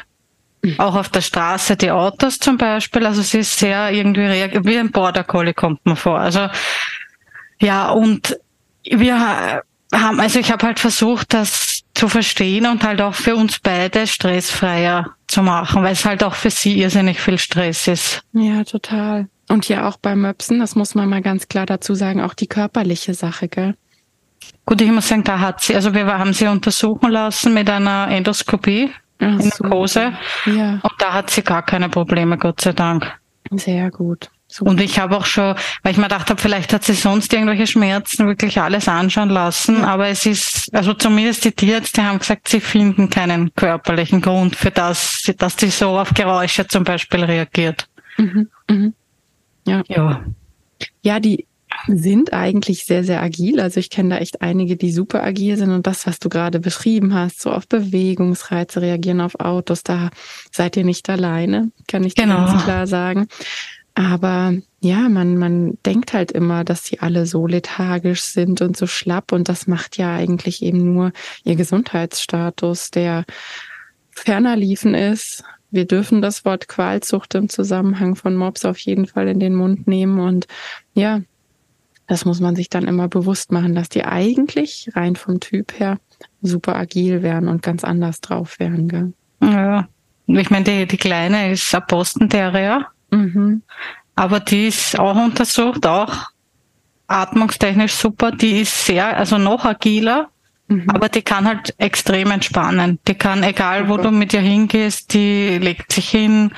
Mhm. Auch auf der Straße die Autos zum Beispiel. Also sie ist sehr irgendwie wie ein Border Collie kommt man vor. Also ja, und wir haben, also ich habe halt versucht, das zu verstehen und halt auch für uns beide stressfreier zu machen, weil es halt auch für sie irrsinnig viel Stress ist. Ja, total. Und ja auch beim Möpsen, das muss man mal ganz klar dazu sagen, auch die körperliche Sache, gell? Gut, ich muss sagen, da hat sie, also wir haben sie untersuchen lassen mit einer Endoskopie Ach, in Narkose. Ja. Und da hat sie gar keine Probleme, Gott sei Dank. Sehr gut. Super. Und ich habe auch schon, weil ich mir gedacht habe, vielleicht hat sie sonst irgendwelche Schmerzen, wirklich alles anschauen lassen. Ja. Aber es ist, also zumindest die Tierärzte haben gesagt, sie finden keinen körperlichen Grund für das, dass sie so auf Geräusche zum Beispiel reagiert. Mhm. Mhm. Ja. ja. Ja, die sind eigentlich sehr, sehr agil. Also ich kenne da echt einige, die super agil sind und das, was du gerade beschrieben hast, so auf Bewegungsreize reagieren, auf Autos, da seid ihr nicht alleine, kann ich genau. ganz klar sagen. Aber ja, man, man denkt halt immer, dass sie alle so lethargisch sind und so schlapp und das macht ja eigentlich eben nur ihr Gesundheitsstatus, der ferner liefen ist. Wir dürfen das Wort Qualzucht im Zusammenhang von Mobs auf jeden Fall in den Mund nehmen und ja, das muss man sich dann immer bewusst machen, dass die eigentlich rein vom Typ her super agil wären und ganz anders drauf wären. Gell? Ja, ich meine, die, die Kleine ist ein Boston Terrier, mhm. aber die ist auch untersucht, auch atmungstechnisch super. Die ist sehr, also noch agiler, mhm. aber die kann halt extrem entspannen. Die kann, egal wo du mit ihr hingehst, die legt sich hin,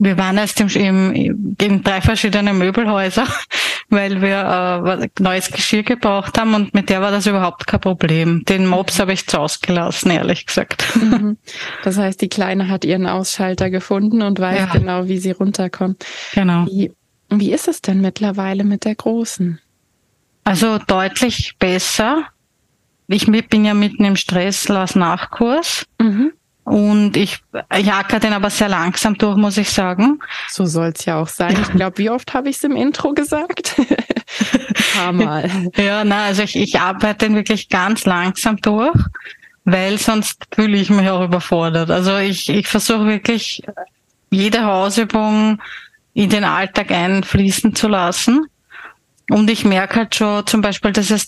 wir waren erst im, im, in drei verschiedene Möbelhäuser, weil wir äh, neues Geschirr gebraucht haben und mit der war das überhaupt kein Problem. Den Mops habe ich zu ausgelassen, ehrlich gesagt. Mhm. Das heißt, die Kleine hat ihren Ausschalter gefunden und weiß ja. genau, wie sie runterkommt. Genau. Wie, wie ist es denn mittlerweile mit der Großen? Also deutlich besser. Ich bin ja mitten im Stress, las Nachkurs. Mhm. Und ich jacke den aber sehr langsam durch, muss ich sagen. So soll's ja auch sein. Ich glaube, wie oft habe ich es im Intro gesagt? Ein paar Mal. ja, na, also ich, ich arbeite den wirklich ganz langsam durch, weil sonst fühle ich mich auch überfordert. Also ich, ich versuche wirklich jede Hausübung in den Alltag einfließen zu lassen. Und ich merke halt schon zum Beispiel, dass das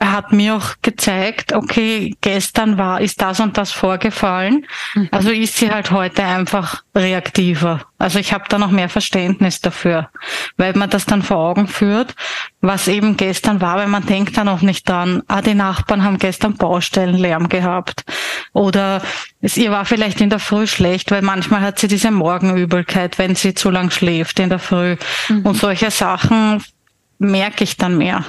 Tagebuch hat mir auch gezeigt, okay, gestern war, ist das und das vorgefallen. Mhm. Also ist sie halt heute einfach reaktiver. Also ich habe da noch mehr Verständnis dafür, weil man das dann vor Augen führt, was eben gestern war, weil man denkt dann auch nicht dran, ah, die Nachbarn haben gestern Baustellenlärm gehabt. Oder es, ihr war vielleicht in der Früh schlecht, weil manchmal hat sie diese Morgenübelkeit, wenn sie zu lang schläft in der Früh. Mhm. Und solche Sachen merke ich dann mehr.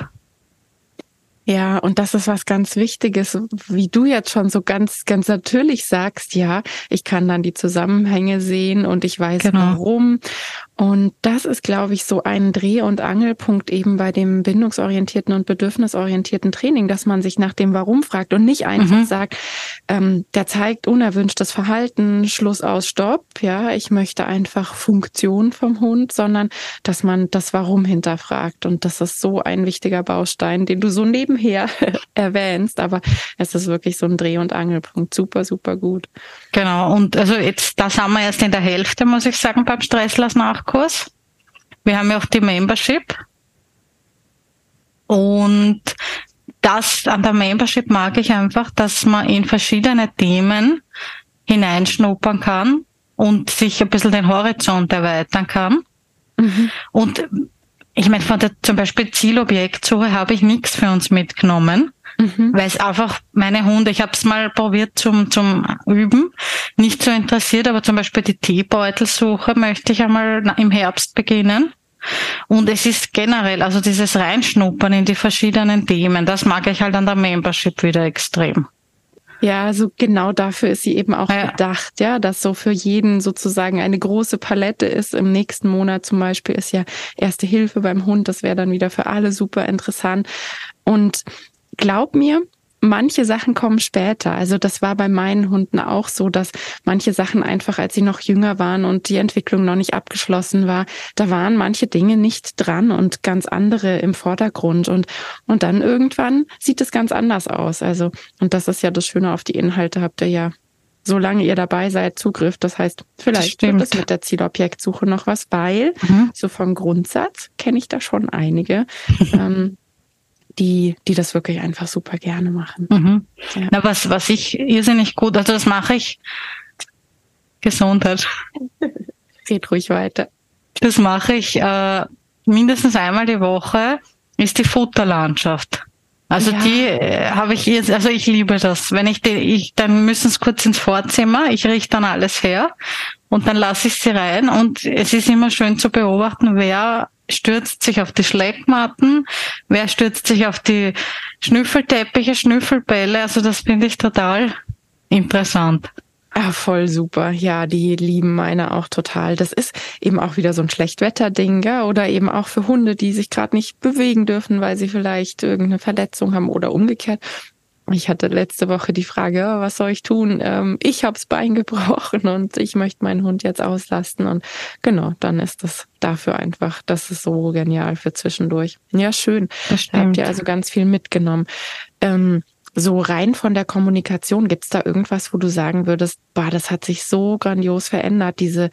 Ja, und das ist was ganz Wichtiges, wie du jetzt schon so ganz, ganz natürlich sagst, ja, ich kann dann die Zusammenhänge sehen und ich weiß genau. warum. Und das ist, glaube ich, so ein Dreh- und Angelpunkt eben bei dem bindungsorientierten und bedürfnisorientierten Training, dass man sich nach dem Warum fragt und nicht einfach mhm. sagt, ähm, der zeigt unerwünschtes Verhalten, Schluss aus, Stopp, ja, ich möchte einfach Funktion vom Hund, sondern dass man das Warum hinterfragt. Und das ist so ein wichtiger Baustein, den du so nebenher erwähnst, aber es ist wirklich so ein Dreh- und Angelpunkt. Super, super gut. Genau. Und also jetzt, da sind wir erst in der Hälfte, muss ich sagen, beim Stresslass nach Sprachkurs. Wir haben ja auch die Membership. Und das an der Membership mag ich einfach, dass man in verschiedene Themen hineinschnuppern kann und sich ein bisschen den Horizont erweitern kann. Mhm. Und ich meine, von der zum Beispiel Zielobjektsuche habe ich nichts für uns mitgenommen. Mhm. Weil es einfach meine Hunde, ich habe es mal probiert zum, zum Üben, nicht so interessiert, aber zum Beispiel die Teebeutelsuche möchte ich einmal im Herbst beginnen. Und es ist generell, also dieses Reinschnuppern in die verschiedenen Themen, das mag ich halt an der Membership wieder extrem. Ja, also genau dafür ist sie eben auch ja. gedacht, ja, dass so für jeden sozusagen eine große Palette ist. Im nächsten Monat zum Beispiel ist ja Erste Hilfe beim Hund, das wäre dann wieder für alle super interessant. Und glaub mir, manche Sachen kommen später. Also das war bei meinen Hunden auch so, dass manche Sachen einfach, als sie noch jünger waren und die Entwicklung noch nicht abgeschlossen war, da waren manche Dinge nicht dran und ganz andere im Vordergrund. Und, und dann irgendwann sieht es ganz anders aus. Also, und das ist ja das Schöne auf die Inhalte habt ihr ja solange ihr dabei seid, Zugriff. Das heißt, vielleicht wird es mit der Zielobjektsuche noch was, weil mhm. so vom Grundsatz kenne ich da schon einige. ähm, die, die das wirklich einfach super gerne machen. Mhm. Ja. Na, was, was ich irrsinnig gut, also das mache ich Gesundheit. Red ruhig weiter. Das mache ich äh, mindestens einmal die Woche, ist die Futterlandschaft. Also ja. die äh, habe ich jetzt, also ich liebe das. Wenn ich die, ich, dann müssen es kurz ins Vorzimmer, ich richte dann alles her und dann lasse ich sie rein und es ist immer schön zu beobachten, wer stürzt sich auf die Schleckmatten, wer stürzt sich auf die Schnüffelteppiche, Schnüffelbälle. Also das finde ich total interessant. Ah, voll super. Ja, die lieben meine auch total. Das ist eben auch wieder so ein Schlechtwetterding, ja, oder eben auch für Hunde, die sich gerade nicht bewegen dürfen, weil sie vielleicht irgendeine Verletzung haben oder umgekehrt. Ich hatte letzte Woche die Frage, oh, was soll ich tun? Ähm, ich hab's Bein gebrochen und ich möchte meinen Hund jetzt auslasten. Und genau, dann ist das dafür einfach, das ist so genial für zwischendurch. Ja, schön. Da habt ihr also ganz viel mitgenommen. Ähm, so rein von der Kommunikation, gibt's da irgendwas, wo du sagen würdest, boah, das hat sich so grandios verändert, diese,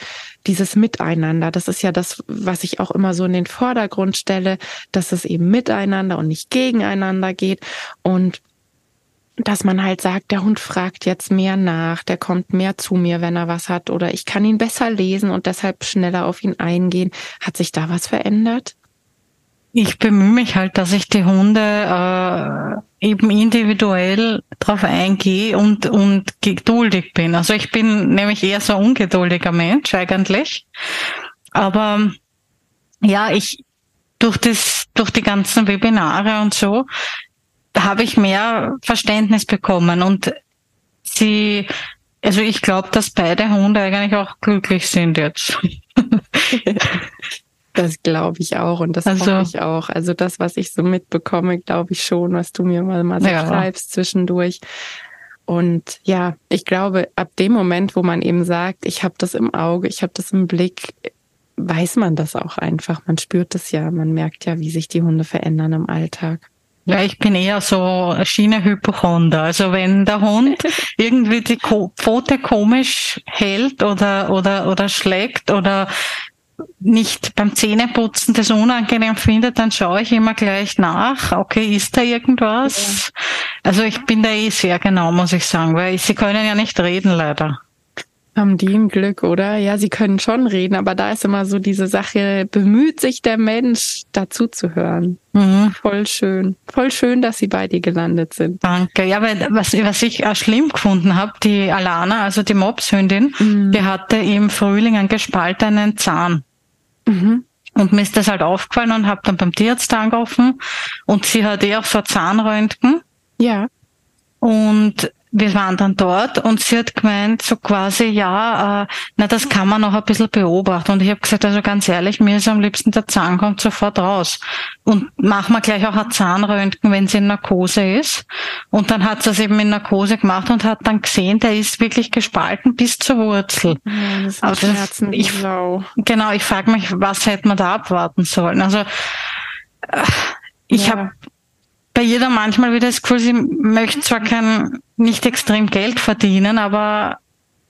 dieses Miteinander. Das ist ja das, was ich auch immer so in den Vordergrund stelle, dass es eben miteinander und nicht gegeneinander geht. Und dass man halt sagt, der Hund fragt jetzt mehr nach, der kommt mehr zu mir, wenn er was hat, oder ich kann ihn besser lesen und deshalb schneller auf ihn eingehen. Hat sich da was verändert? Ich bemühe mich halt, dass ich die Hunde äh, eben individuell drauf eingehe und, und geduldig bin. Also ich bin nämlich eher so ein ungeduldiger Mensch eigentlich. Aber ja, ich durch das, durch die ganzen Webinare und so habe ich mehr Verständnis bekommen und sie, also ich glaube, dass beide Hunde eigentlich auch glücklich sind jetzt. Das glaube ich auch und das also, hoffe ich auch. Also das, was ich so mitbekomme, glaube ich schon, was du mir mal, mal so ja. schreibst zwischendurch. Und ja, ich glaube, ab dem Moment, wo man eben sagt, ich habe das im Auge, ich habe das im Blick, weiß man das auch einfach. Man spürt es ja, man merkt ja, wie sich die Hunde verändern im Alltag. Ja, ich bin eher so Schiene-Hypochonder. Also wenn der Hund irgendwie die Pfote komisch hält oder, oder, oder schlägt oder nicht beim Zähneputzen das unangenehm finde, dann schaue ich immer gleich nach. Okay, ist da irgendwas? Ja. Also ich bin da eh sehr genau, muss ich sagen, weil sie können ja nicht reden leider. Haben die ein Glück, oder? Ja, sie können schon reden, aber da ist immer so diese Sache, bemüht sich der Mensch, dazu zu hören. Mhm. Voll schön. Voll schön, dass sie bei dir gelandet sind. Danke. Ja, weil was, was ich auch schlimm gefunden habe, die Alana, also die Mopshündin, mhm. die hatte im Frühling einen gespaltenen Zahn. Mhm. Und mir ist das halt aufgefallen und habe dann beim Tierarzt angerufen und sie hat eh auch so Zahnröntgen. Ja. Und wir waren dann dort und sie hat gemeint, so quasi, ja, äh, na, das kann man noch ein bisschen beobachten. Und ich habe gesagt, also ganz ehrlich, mir ist am liebsten der Zahn kommt sofort raus. Und machen wir gleich auch ein Zahnröntgen, wenn sie in Narkose ist. Und dann hat sie es eben in Narkose gemacht und hat dann gesehen, der ist wirklich gespalten bis zur Wurzel. Ja, das ist also das, ich, genau, ich frage mich, was hätte man da abwarten sollen? Also äh, ich ja. habe bei jeder manchmal wieder das Gefühl, sie möchte zwar kein, nicht extrem Geld verdienen, aber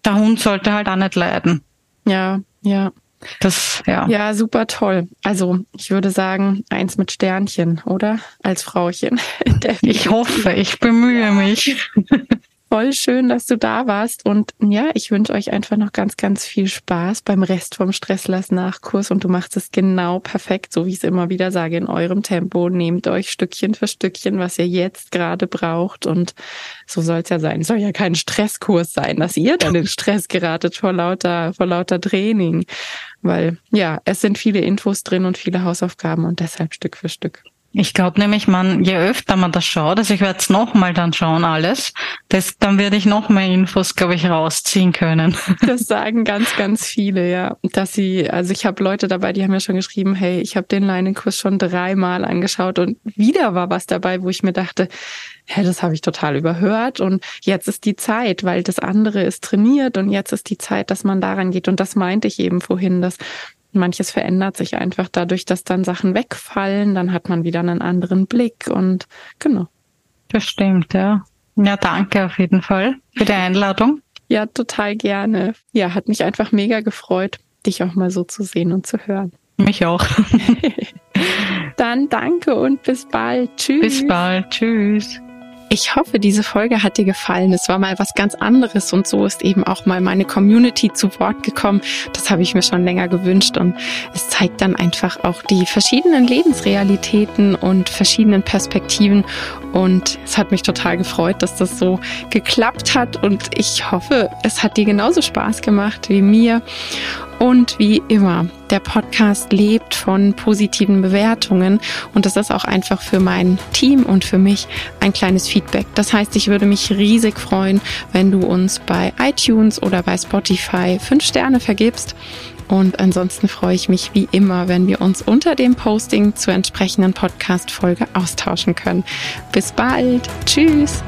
der Hund sollte halt auch nicht leiden. Ja, ja. Das, ja. Ja, super toll. Also, ich würde sagen, eins mit Sternchen, oder? Als Frauchen. ich hoffe, ich bemühe mich. Voll schön, dass du da warst. Und ja, ich wünsche euch einfach noch ganz, ganz viel Spaß beim Rest vom Stresslass-Nachkurs. Und du machst es genau perfekt, so wie ich es immer wieder sage, in eurem Tempo. Nehmt euch Stückchen für Stückchen, was ihr jetzt gerade braucht. Und so soll es ja sein. Es soll ja kein Stresskurs sein, dass ihr dann in Stress geratet vor lauter, vor lauter Training. Weil ja, es sind viele Infos drin und viele Hausaufgaben und deshalb Stück für Stück. Ich glaube nämlich, man, je öfter man das schaut, also ich werde es nochmal dann schauen alles, das, dann werde ich noch mehr Infos, glaube ich, rausziehen können. Das sagen ganz, ganz viele, ja. Dass sie, also ich habe Leute dabei, die haben ja schon geschrieben, hey, ich habe den Leinenkurs schon dreimal angeschaut und wieder war was dabei, wo ich mir dachte, hä, das habe ich total überhört und jetzt ist die Zeit, weil das andere ist trainiert und jetzt ist die Zeit, dass man daran geht. Und das meinte ich eben vorhin, dass manches verändert sich einfach dadurch, dass dann Sachen wegfallen, dann hat man wieder einen anderen Blick und genau. Das stimmt, ja. Ja, danke auf jeden Fall für die Einladung. Ja, total gerne. Ja, hat mich einfach mega gefreut, dich auch mal so zu sehen und zu hören. Mich auch. Dann danke und bis bald. Tschüss. Bis bald. Tschüss. Ich hoffe, diese Folge hat dir gefallen. Es war mal was ganz anderes und so ist eben auch mal meine Community zu Wort gekommen. Das habe ich mir schon länger gewünscht und es zeigt dann einfach auch die verschiedenen Lebensrealitäten und verschiedenen Perspektiven und es hat mich total gefreut, dass das so geklappt hat und ich hoffe, es hat dir genauso Spaß gemacht wie mir. Und wie immer, der Podcast lebt von positiven Bewertungen und das ist auch einfach für mein Team und für mich ein kleines Feedback. Das heißt, ich würde mich riesig freuen, wenn du uns bei iTunes oder bei Spotify fünf Sterne vergibst. Und ansonsten freue ich mich wie immer, wenn wir uns unter dem Posting zur entsprechenden Podcast-Folge austauschen können. Bis bald. Tschüss.